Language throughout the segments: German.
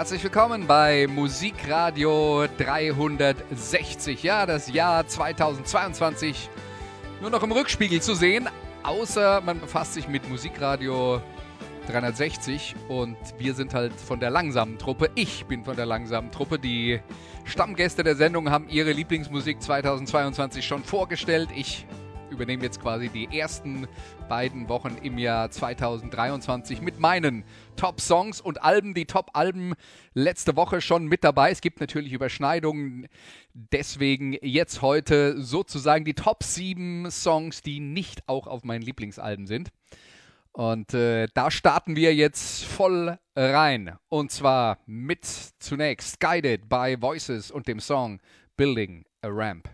Herzlich willkommen bei Musikradio 360. Ja, das Jahr 2022 nur noch im Rückspiegel zu sehen, außer man befasst sich mit Musikradio 360 und wir sind halt von der langsamen Truppe. Ich bin von der langsamen Truppe. Die Stammgäste der Sendung haben ihre Lieblingsmusik 2022 schon vorgestellt. Ich übernehme jetzt quasi die ersten beiden Wochen im Jahr 2023 mit meinen Top-Songs und Alben. Die Top-Alben letzte Woche schon mit dabei. Es gibt natürlich Überschneidungen. Deswegen jetzt heute sozusagen die Top 7 Songs, die nicht auch auf meinen Lieblingsalben sind. Und äh, da starten wir jetzt voll rein. Und zwar mit zunächst Guided by Voices und dem Song Building a Ramp.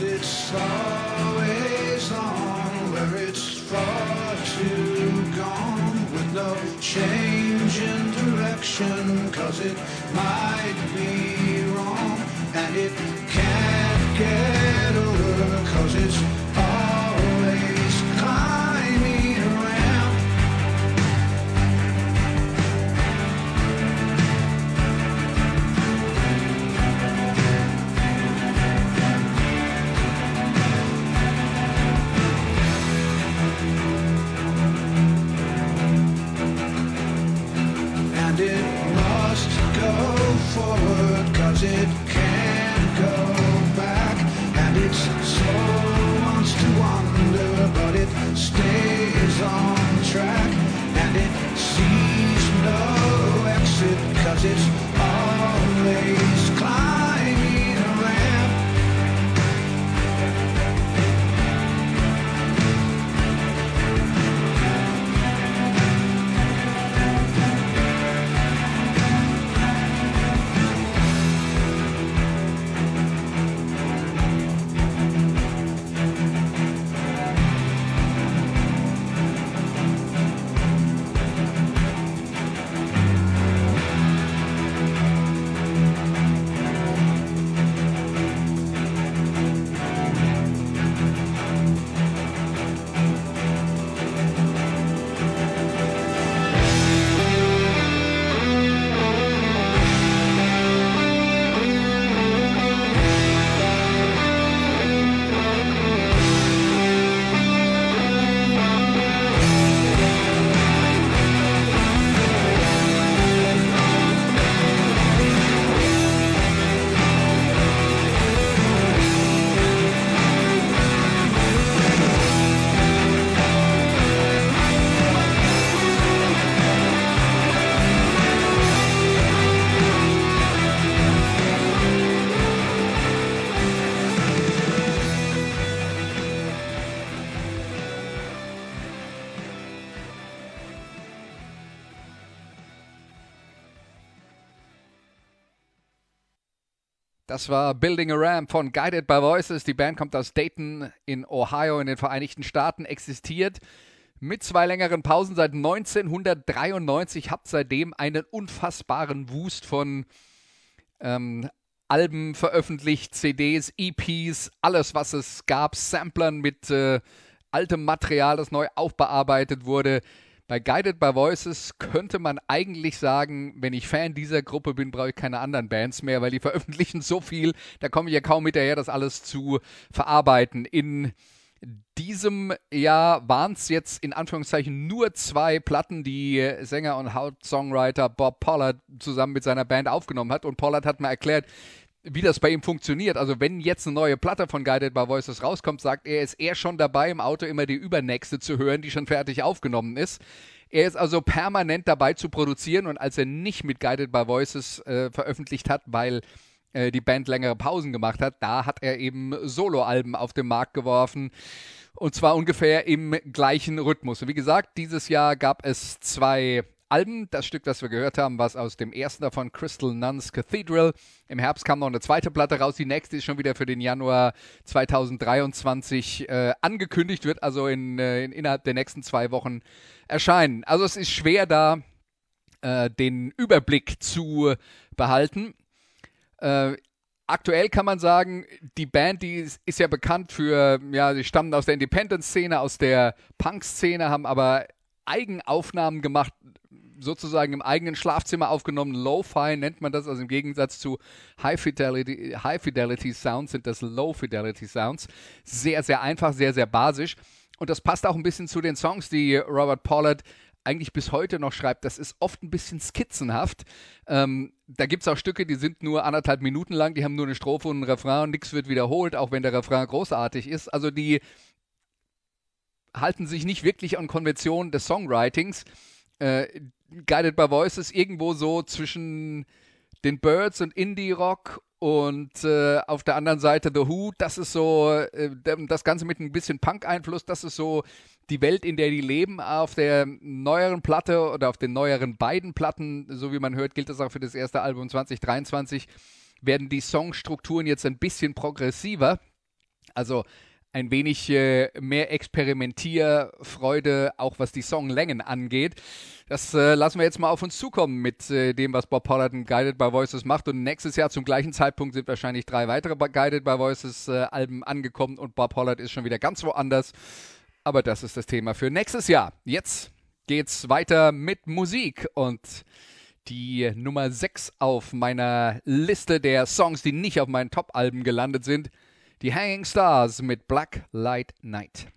And it's always on where it's far too gone with no change in direction cause it might be wrong and it can't get over cause it's it can't go back. And its soul wants to wander but it stays on track. And it sees no exit cause it's always Das war Building a Ramp von Guided by Voices. Die Band kommt aus Dayton in Ohio in den Vereinigten Staaten, existiert mit zwei längeren Pausen seit 1993, hat seitdem einen unfassbaren Wust von ähm, Alben veröffentlicht, CDs, EPs, alles was es gab, Samplern mit äh, altem Material, das neu aufbearbeitet wurde. Bei Guided by Voices könnte man eigentlich sagen, wenn ich Fan dieser Gruppe bin, brauche ich keine anderen Bands mehr, weil die veröffentlichen so viel, da komme ich ja kaum hinterher, das alles zu verarbeiten. In diesem Jahr waren es jetzt in Anführungszeichen nur zwei Platten, die Sänger und Hauptsongwriter Bob Pollard zusammen mit seiner Band aufgenommen hat. Und Pollard hat mir erklärt, wie das bei ihm funktioniert. Also wenn jetzt eine neue Platte von Guided by Voices rauskommt, sagt er, ist er schon dabei, im Auto immer die übernächste zu hören, die schon fertig aufgenommen ist. Er ist also permanent dabei zu produzieren und als er nicht mit Guided by Voices äh, veröffentlicht hat, weil äh, die Band längere Pausen gemacht hat, da hat er eben Soloalben auf den Markt geworfen. Und zwar ungefähr im gleichen Rhythmus. Und wie gesagt, dieses Jahr gab es zwei Alben. Das Stück, das wir gehört haben, was aus dem ersten davon, Crystal Nuns Cathedral. Im Herbst kam noch eine zweite Platte raus. Die nächste ist schon wieder für den Januar 2023 äh, angekündigt, wird also in, äh, in, innerhalb der nächsten zwei Wochen erscheinen. Also es ist schwer da äh, den Überblick zu behalten. Äh, aktuell kann man sagen, die Band, die ist, ist, ja bekannt für, ja, sie stammen aus der Independent-Szene, aus der Punk-Szene, haben aber Eigenaufnahmen gemacht, sozusagen im eigenen Schlafzimmer aufgenommen. Lo-Fi nennt man das, also im Gegensatz zu High-Fidelity High -Fidelity Sounds sind das Low-Fidelity Sounds. Sehr, sehr einfach, sehr, sehr basisch. Und das passt auch ein bisschen zu den Songs, die Robert Pollard eigentlich bis heute noch schreibt, das ist oft ein bisschen skizzenhaft. Ähm, da gibt es auch Stücke, die sind nur anderthalb Minuten lang, die haben nur eine Strophe und einen Refrain und nichts wird wiederholt, auch wenn der Refrain großartig ist. Also die halten sich nicht wirklich an Konventionen des Songwritings. Äh, Guided by Voices irgendwo so zwischen den Birds und Indie-Rock und äh, auf der anderen Seite The Who, das ist so, äh, das Ganze mit ein bisschen Punk-Einfluss, das ist so die Welt, in der die leben. Auf der neueren Platte oder auf den neueren beiden Platten, so wie man hört, gilt das auch für das erste Album 2023, werden die Songstrukturen jetzt ein bisschen progressiver. Also ein wenig äh, mehr Experimentierfreude, auch was die Songlängen angeht. Das äh, lassen wir jetzt mal auf uns zukommen mit äh, dem, was Bob Pollard und Guided by Voices macht. Und nächstes Jahr zum gleichen Zeitpunkt sind wahrscheinlich drei weitere Guided by Voices äh, Alben angekommen und Bob Pollard ist schon wieder ganz woanders. Aber das ist das Thema für nächstes Jahr. Jetzt geht's weiter mit Musik und die Nummer 6 auf meiner Liste der Songs, die nicht auf meinen Top-Alben gelandet sind, die Hanging Stars mit Black Light Night.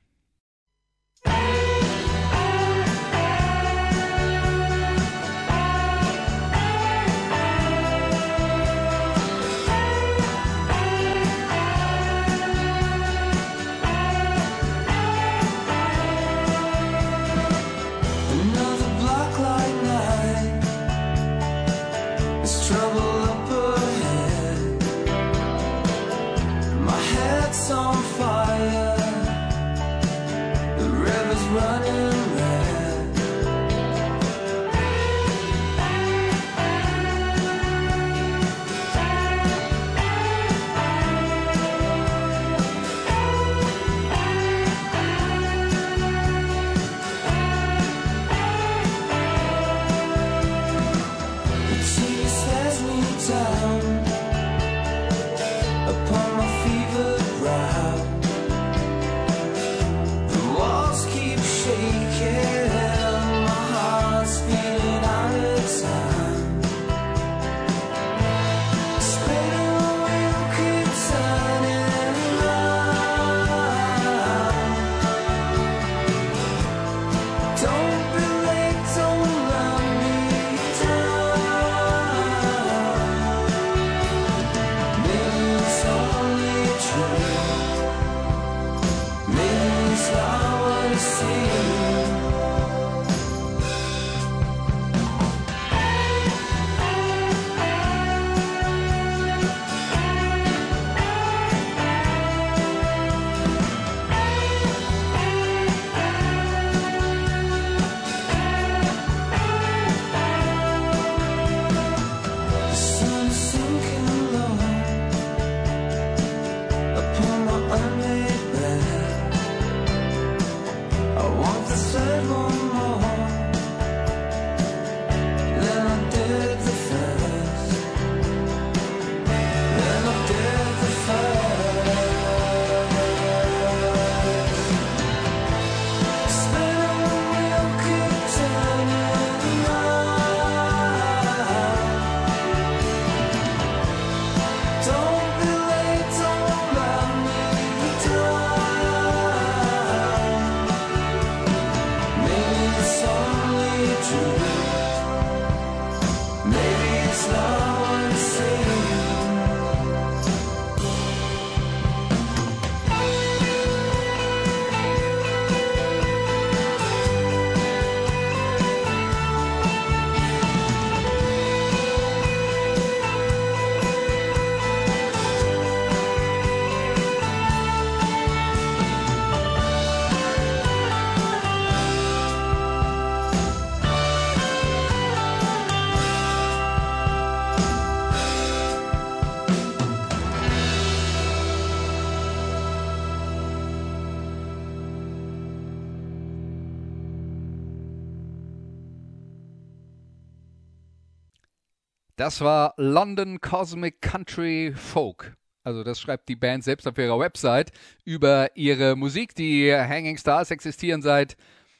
Das war London Cosmic Country Folk. Also das schreibt die Band selbst auf ihrer Website über ihre Musik. Die Hanging Stars existieren seit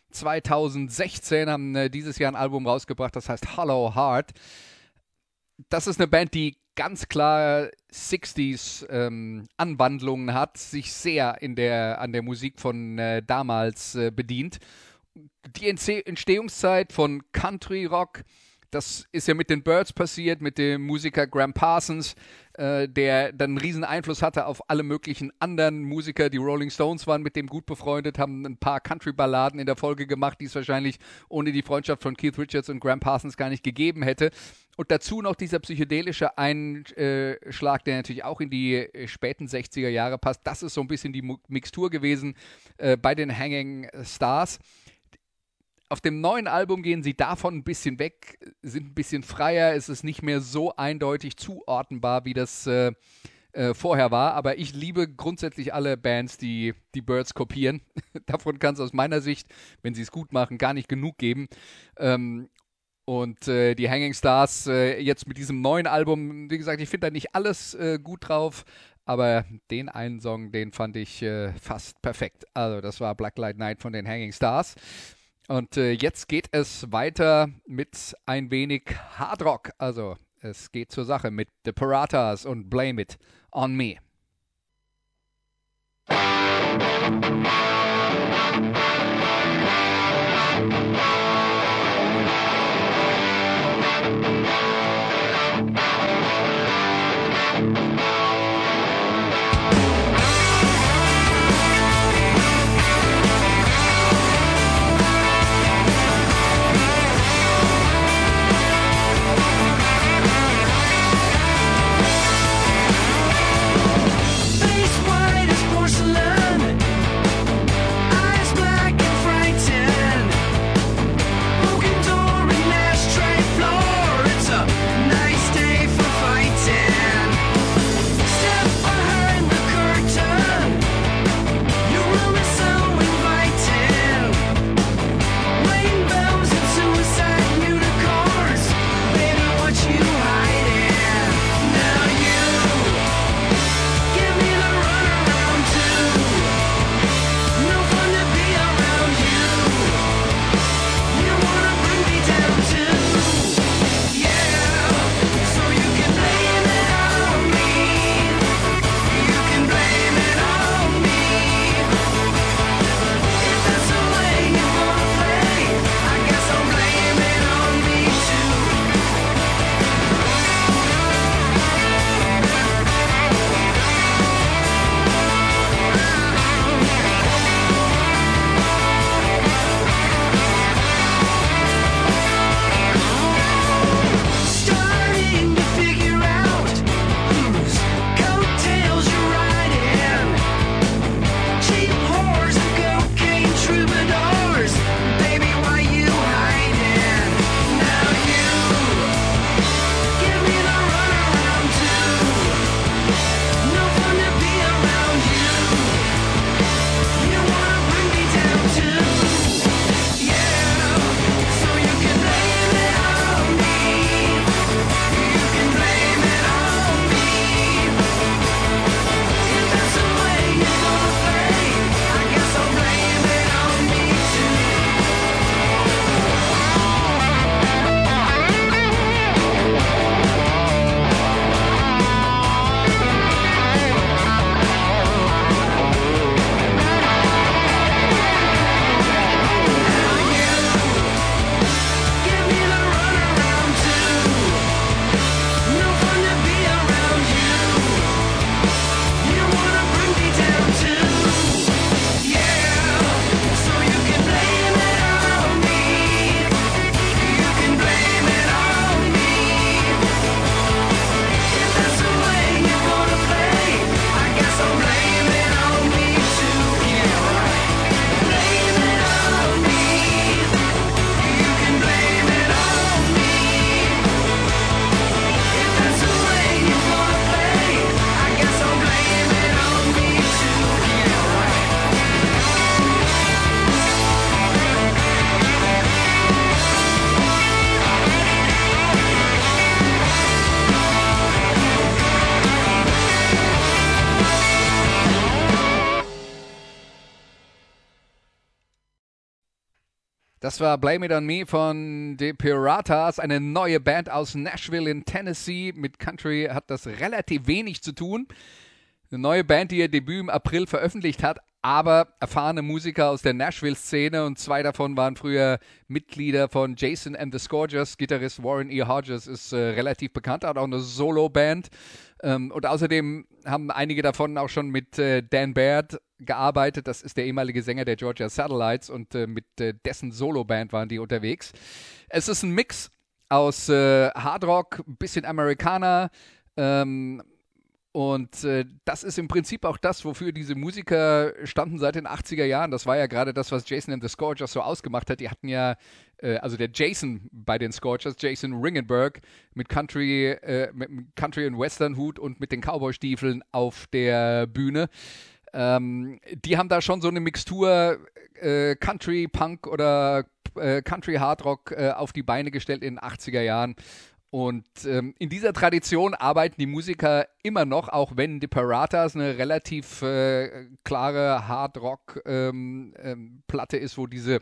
2016, haben äh, dieses Jahr ein Album rausgebracht, das heißt Hollow Heart. Das ist eine Band, die ganz klar 60s ähm, Anwandlungen hat, sich sehr in der, an der Musik von äh, damals äh, bedient. Die Entstehungszeit von Country Rock, das ist ja mit den Birds passiert, mit dem Musiker Graham Parsons, äh, der dann einen riesen Einfluss hatte auf alle möglichen anderen Musiker. Die Rolling Stones waren mit dem gut befreundet, haben ein paar Country-Balladen in der Folge gemacht, die es wahrscheinlich ohne die Freundschaft von Keith Richards und Graham Parsons gar nicht gegeben hätte. Und dazu noch dieser psychedelische Einschlag, der natürlich auch in die äh, späten 60er Jahre passt. Das ist so ein bisschen die Mixtur gewesen äh, bei den Hanging Stars. Auf dem neuen Album gehen sie davon ein bisschen weg, sind ein bisschen freier, es ist nicht mehr so eindeutig zuordnenbar, wie das äh, äh, vorher war. Aber ich liebe grundsätzlich alle Bands, die die Birds kopieren. Davon kann es aus meiner Sicht, wenn sie es gut machen, gar nicht genug geben. Ähm, und äh, die Hanging Stars äh, jetzt mit diesem neuen Album, wie gesagt, ich finde da nicht alles äh, gut drauf, aber den einen Song, den fand ich äh, fast perfekt. Also das war Black Light Night von den Hanging Stars. Und äh, jetzt geht es weiter mit ein wenig Hardrock. Also es geht zur Sache mit The Paratas und Blame It on Me. Face Das war Blame It On Me von The Piratas, eine neue Band aus Nashville in Tennessee. Mit Country hat das relativ wenig zu tun. Eine neue Band, die ihr Debüt im April veröffentlicht hat, aber erfahrene Musiker aus der Nashville-Szene und zwei davon waren früher Mitglieder von Jason and the Scourgers. Gitarrist Warren E. Hodges ist äh, relativ bekannt, hat auch eine Solo-Band. Ähm, und außerdem haben einige davon auch schon mit äh, Dan Baird gearbeitet. Das ist der ehemalige Sänger der Georgia Satellites und äh, mit äh, dessen Solo-Band waren die unterwegs. Es ist ein Mix aus äh, Hardrock, bisschen Amerikaner, ähm, und äh, das ist im Prinzip auch das, wofür diese Musiker standen seit den 80er Jahren. Das war ja gerade das, was Jason and the Scorchers so ausgemacht hat. Die hatten ja, äh, also der Jason bei den Scorchers, Jason Ringenberg, mit Country, äh, mit Country und Western Hut und mit den Cowboy-Stiefeln auf der Bühne. Ähm, die haben da schon so eine Mixtur äh, Country, Punk oder äh, Country Hard Rock äh, auf die Beine gestellt in den 80er Jahren. Und ähm, in dieser Tradition arbeiten die Musiker immer noch, auch wenn die Paratas eine relativ äh, klare Hard-Rock-Platte ähm, ähm, ist, wo diese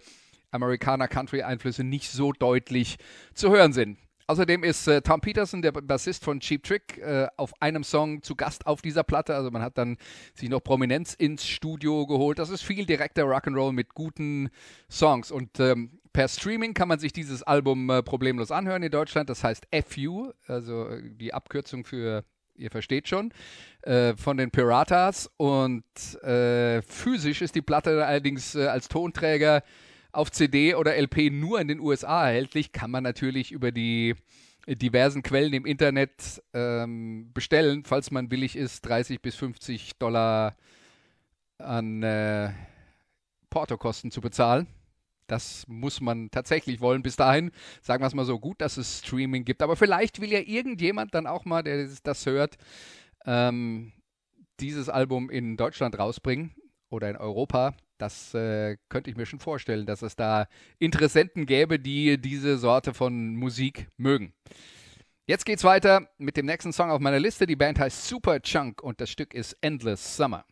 Amerikaner-Country-Einflüsse nicht so deutlich zu hören sind. Außerdem ist äh, Tom Peterson, der Bassist von Cheap Trick, äh, auf einem Song zu Gast auf dieser Platte. Also man hat dann sich noch Prominenz ins Studio geholt. Das ist viel direkter Rock'n'Roll mit guten Songs. Und ähm, per Streaming kann man sich dieses Album äh, problemlos anhören in Deutschland. Das heißt FU, also äh, die Abkürzung für, ihr versteht schon, äh, von den Piratas. Und äh, physisch ist die Platte allerdings äh, als Tonträger auf CD oder LP nur in den USA erhältlich. Kann man natürlich über die diversen Quellen im Internet ähm, bestellen, falls man willig ist, 30 bis 50 Dollar an äh, Portokosten zu bezahlen. Das muss man tatsächlich wollen. Bis dahin, sagen wir es mal so, gut, dass es Streaming gibt. Aber vielleicht will ja irgendjemand dann auch mal, der das hört, ähm, dieses Album in Deutschland rausbringen oder in Europa. Das äh, könnte ich mir schon vorstellen, dass es da Interessenten gäbe, die diese Sorte von Musik mögen. Jetzt geht's weiter mit dem nächsten Song auf meiner Liste. Die Band heißt Super Chunk und das Stück ist Endless Summer.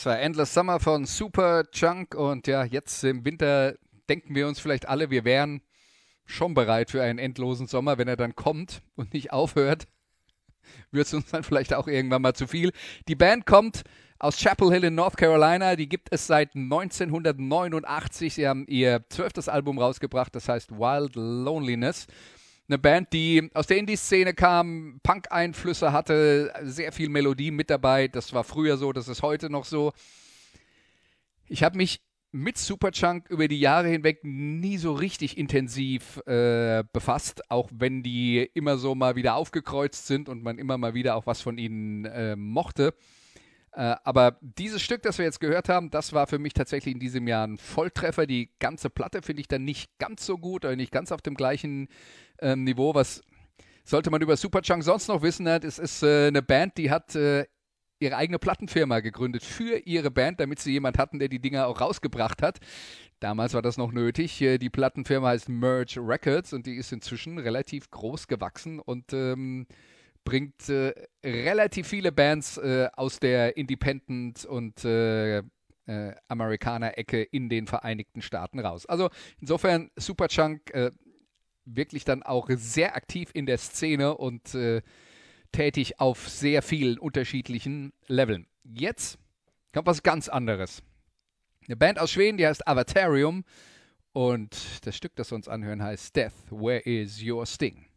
Das war Endless Summer von Super Chunk und ja, jetzt im Winter denken wir uns vielleicht alle, wir wären schon bereit für einen endlosen Sommer, wenn er dann kommt und nicht aufhört. Wird es uns dann vielleicht auch irgendwann mal zu viel. Die Band kommt aus Chapel Hill in North Carolina. Die gibt es seit 1989. Sie haben ihr zwölftes Album rausgebracht, das heißt Wild Loneliness. Eine Band, die aus der Indie-Szene kam, Punk-Einflüsse hatte, sehr viel Melodie mit dabei. Das war früher so, das ist heute noch so. Ich habe mich mit Superchunk über die Jahre hinweg nie so richtig intensiv äh, befasst, auch wenn die immer so mal wieder aufgekreuzt sind und man immer mal wieder auch was von ihnen äh, mochte. Äh, aber dieses Stück, das wir jetzt gehört haben, das war für mich tatsächlich in diesem Jahr ein Volltreffer. Die ganze Platte finde ich dann nicht ganz so gut oder nicht ganz auf dem gleichen ähm, Niveau. Was sollte man über Superchunk sonst noch wissen? Es ist äh, eine Band, die hat äh, ihre eigene Plattenfirma gegründet für ihre Band, damit sie jemand hatten, der die Dinger auch rausgebracht hat. Damals war das noch nötig. Äh, die Plattenfirma heißt Merge Records und die ist inzwischen relativ groß gewachsen und ähm, bringt äh, relativ viele Bands äh, aus der Independent und äh, äh Amerikaner-Ecke in den Vereinigten Staaten raus. Also insofern Superchunk äh, wirklich dann auch sehr aktiv in der Szene und äh, tätig auf sehr vielen unterschiedlichen Leveln. Jetzt kommt was ganz anderes. Eine Band aus Schweden, die heißt Avatarium und das Stück, das wir uns anhören, heißt Death, Where is Your Sting?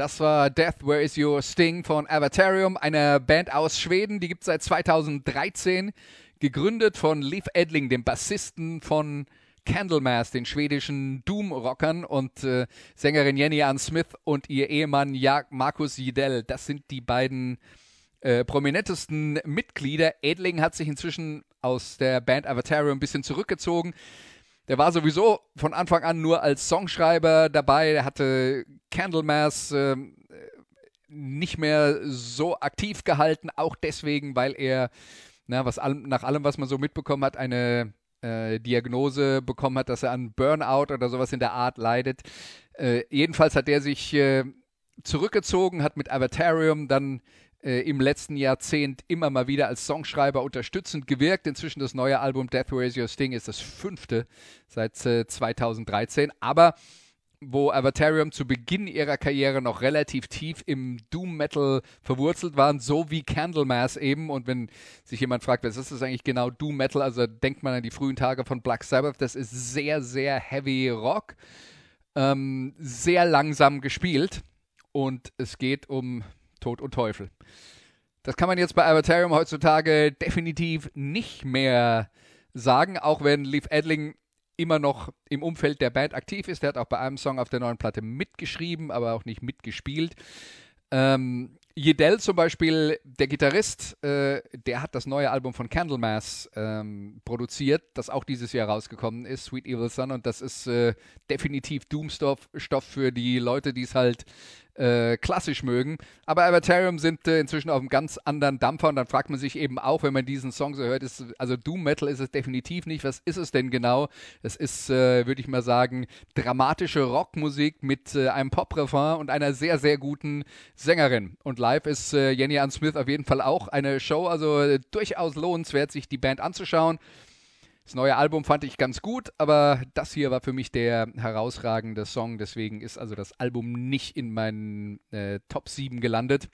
Das war Death, Where Is Your Sting von Avatarium, einer Band aus Schweden, die gibt es seit 2013, gegründet von Leif Edling, dem Bassisten von Candlemass, den schwedischen Doom-Rockern und äh, Sängerin Jenny Ann Smith und ihr Ehemann ja Markus Jidell. Das sind die beiden äh, prominentesten Mitglieder. Edling hat sich inzwischen aus der Band Avatarium ein bisschen zurückgezogen. Der war sowieso von Anfang an nur als Songschreiber dabei. Er hatte Candlemass äh, nicht mehr so aktiv gehalten, auch deswegen, weil er, na, was all, nach allem, was man so mitbekommen hat, eine äh, Diagnose bekommen hat, dass er an Burnout oder sowas in der Art leidet. Äh, jedenfalls hat er sich äh, zurückgezogen, hat mit Avatarium dann äh, im letzten Jahrzehnt immer mal wieder als Songschreiber unterstützend gewirkt. Inzwischen das neue Album Death Is Your Sting ist das fünfte seit äh, 2013. Aber wo Avatarium zu Beginn ihrer Karriere noch relativ tief im Doom Metal verwurzelt waren, so wie Candlemass eben. Und wenn sich jemand fragt, was ist das eigentlich genau Doom Metal, also denkt man an die frühen Tage von Black Sabbath. Das ist sehr, sehr heavy Rock, ähm, sehr langsam gespielt und es geht um Tod und Teufel. Das kann man jetzt bei Avatarium heutzutage definitiv nicht mehr sagen, auch wenn Leaf Edling immer noch im Umfeld der Band aktiv ist. Der hat auch bei einem Song auf der neuen Platte mitgeschrieben, aber auch nicht mitgespielt. Ähm, Jedel zum Beispiel, der Gitarrist, äh, der hat das neue Album von Candlemass ähm, produziert, das auch dieses Jahr rausgekommen ist, Sweet Evil Sun. Und das ist äh, definitiv Doomstoff Stoff für die Leute, die es halt äh, klassisch mögen. Aber Avatarium sind äh, inzwischen auf einem ganz anderen Dampfer und dann fragt man sich eben auch, wenn man diesen Song so hört, ist, also Doom Metal ist es definitiv nicht. Was ist es denn genau? Es ist, äh, würde ich mal sagen, dramatische Rockmusik mit äh, einem Pop-Refrain und einer sehr, sehr guten Sängerin. Und live ist äh, Jenny Ann Smith auf jeden Fall auch eine Show, also äh, durchaus lohnenswert, sich die Band anzuschauen. Das neue Album fand ich ganz gut, aber das hier war für mich der herausragende Song. Deswegen ist also das Album nicht in meinen äh, Top 7 gelandet.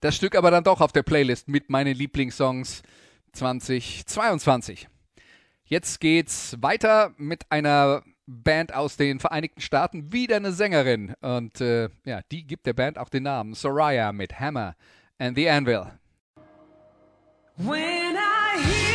Das Stück aber dann doch auf der Playlist mit meinen Lieblingssongs 2022. Jetzt geht's weiter mit einer Band aus den Vereinigten Staaten, wieder eine Sängerin. Und äh, ja, die gibt der Band auch den Namen Soraya mit Hammer and the Anvil. When I hear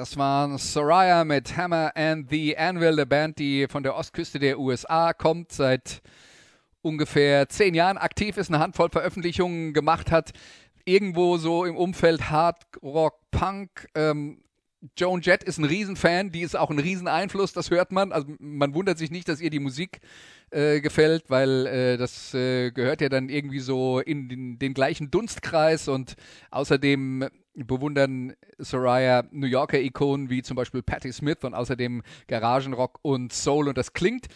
Das waren Soraya mit Hammer and the Anvil, eine Band, die von der Ostküste der USA kommt, seit ungefähr zehn Jahren aktiv ist, eine Handvoll Veröffentlichungen gemacht hat, irgendwo so im Umfeld Hard Rock, Punk. Ähm, Joan Jett ist ein Riesenfan, die ist auch ein Rieseneinfluss, das hört man. Also man wundert sich nicht, dass ihr die Musik äh, gefällt, weil äh, das äh, gehört ja dann irgendwie so in den, den gleichen Dunstkreis und außerdem bewundern Soraya New Yorker Ikonen wie zum Beispiel Patti Smith und außerdem Garagenrock und Soul und das klingt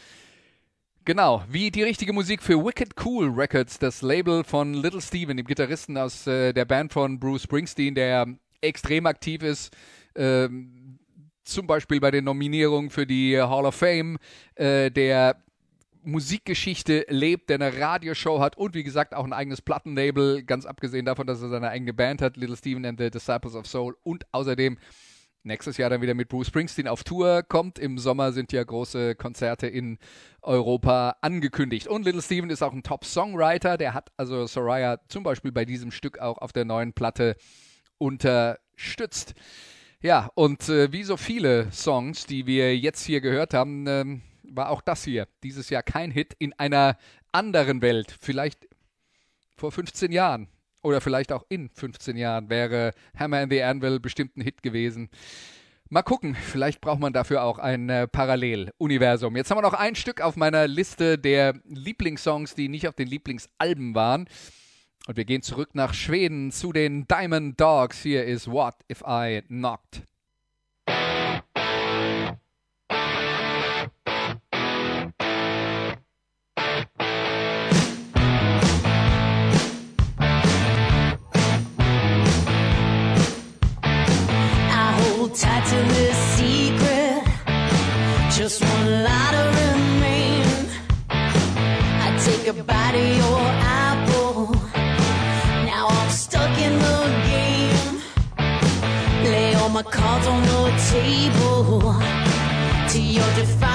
Genau, wie die richtige Musik für Wicked Cool Records, das Label von Little Steven, dem Gitarristen aus äh, der Band von Bruce Springsteen, der extrem aktiv ist. Ähm, zum Beispiel bei den Nominierungen für die Hall of Fame, äh, der Musikgeschichte lebt, der eine Radioshow hat und wie gesagt auch ein eigenes Plattenlabel, ganz abgesehen davon, dass er seine eigene Band hat, Little Steven and the Disciples of Soul und außerdem nächstes Jahr dann wieder mit Bruce Springsteen auf Tour kommt. Im Sommer sind ja große Konzerte in Europa angekündigt. Und Little Steven ist auch ein Top-Songwriter, der hat also Soraya zum Beispiel bei diesem Stück auch auf der neuen Platte unterstützt. Ja, und äh, wie so viele Songs, die wir jetzt hier gehört haben, ähm, war auch das hier dieses Jahr kein Hit in einer anderen Welt. Vielleicht vor 15 Jahren oder vielleicht auch in 15 Jahren wäre Hammer and the Anvil bestimmt ein Hit gewesen. Mal gucken, vielleicht braucht man dafür auch ein äh, Paralleluniversum. Jetzt haben wir noch ein Stück auf meiner Liste der Lieblingssongs, die nicht auf den Lieblingsalben waren. Und wir gehen zurück nach Schweden zu den Diamond Dogs. Hier ist What If I Knocked. Just one to remain. I take a bite of your apple. Now I'm stuck in the game. Lay all my cards on the table. To your defiant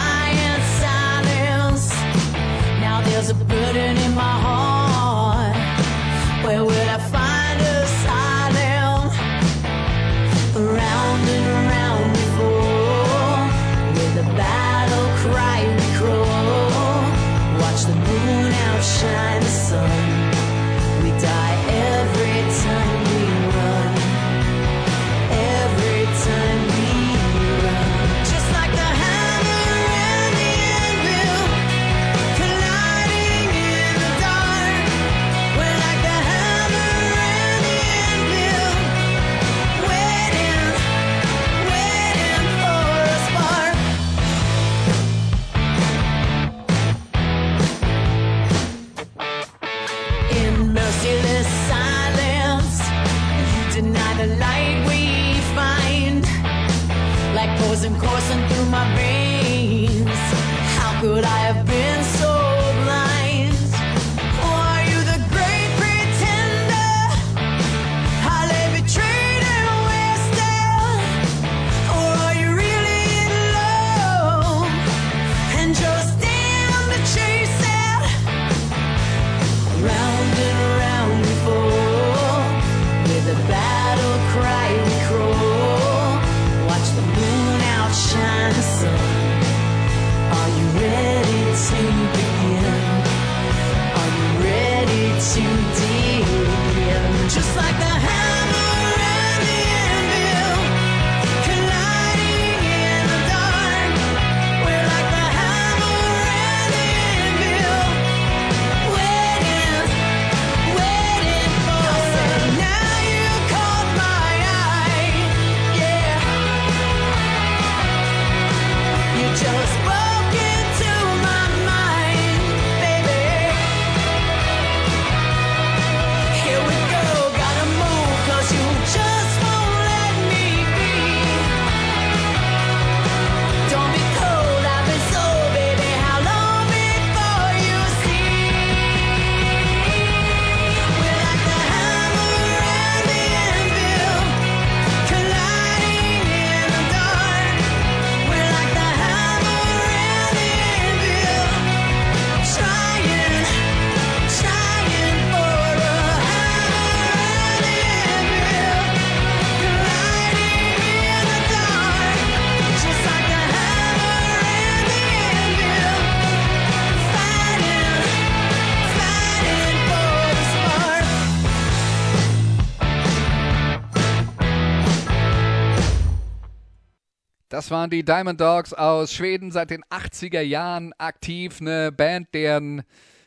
Waren die Diamond Dogs aus Schweden, seit den 80er Jahren aktiv. Eine Band, deren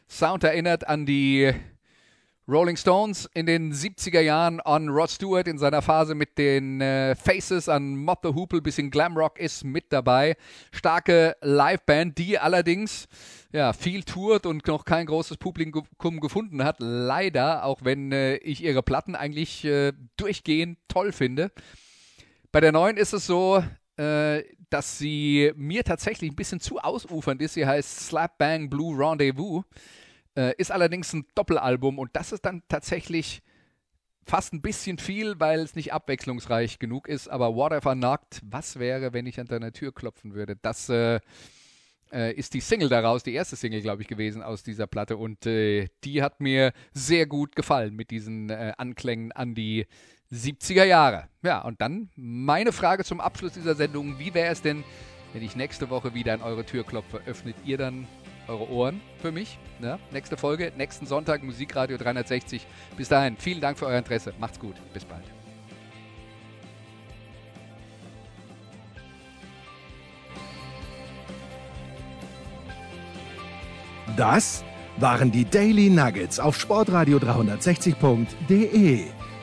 Sound erinnert an die Rolling Stones in den 70er Jahren on Rod Stewart in seiner Phase mit den äh, Faces an Mob the Hoople, bisschen Glamrock ist mit dabei. Starke Liveband, die allerdings ja, viel tourt und noch kein großes Publikum gefunden hat. Leider, auch wenn äh, ich ihre Platten eigentlich äh, durchgehend toll finde. Bei der neuen ist es so, äh, dass sie mir tatsächlich ein bisschen zu ausufernd ist. Sie heißt Slap Bang Blue Rendezvous. Äh, ist allerdings ein Doppelalbum und das ist dann tatsächlich fast ein bisschen viel, weil es nicht abwechslungsreich genug ist. Aber Whatever Knocked, was wäre, wenn ich an deiner Tür klopfen würde? Das äh, äh, ist die Single daraus, die erste Single, glaube ich, gewesen aus dieser Platte. Und äh, die hat mir sehr gut gefallen mit diesen äh, Anklängen an die 70er Jahre. Ja, und dann meine Frage zum Abschluss dieser Sendung. Wie wäre es denn, wenn ich nächste Woche wieder an eure Tür klopfe? Öffnet ihr dann eure Ohren für mich? Ja, nächste Folge, nächsten Sonntag, Musikradio 360. Bis dahin, vielen Dank für euer Interesse. Macht's gut. Bis bald. Das waren die Daily Nuggets auf sportradio 360.de.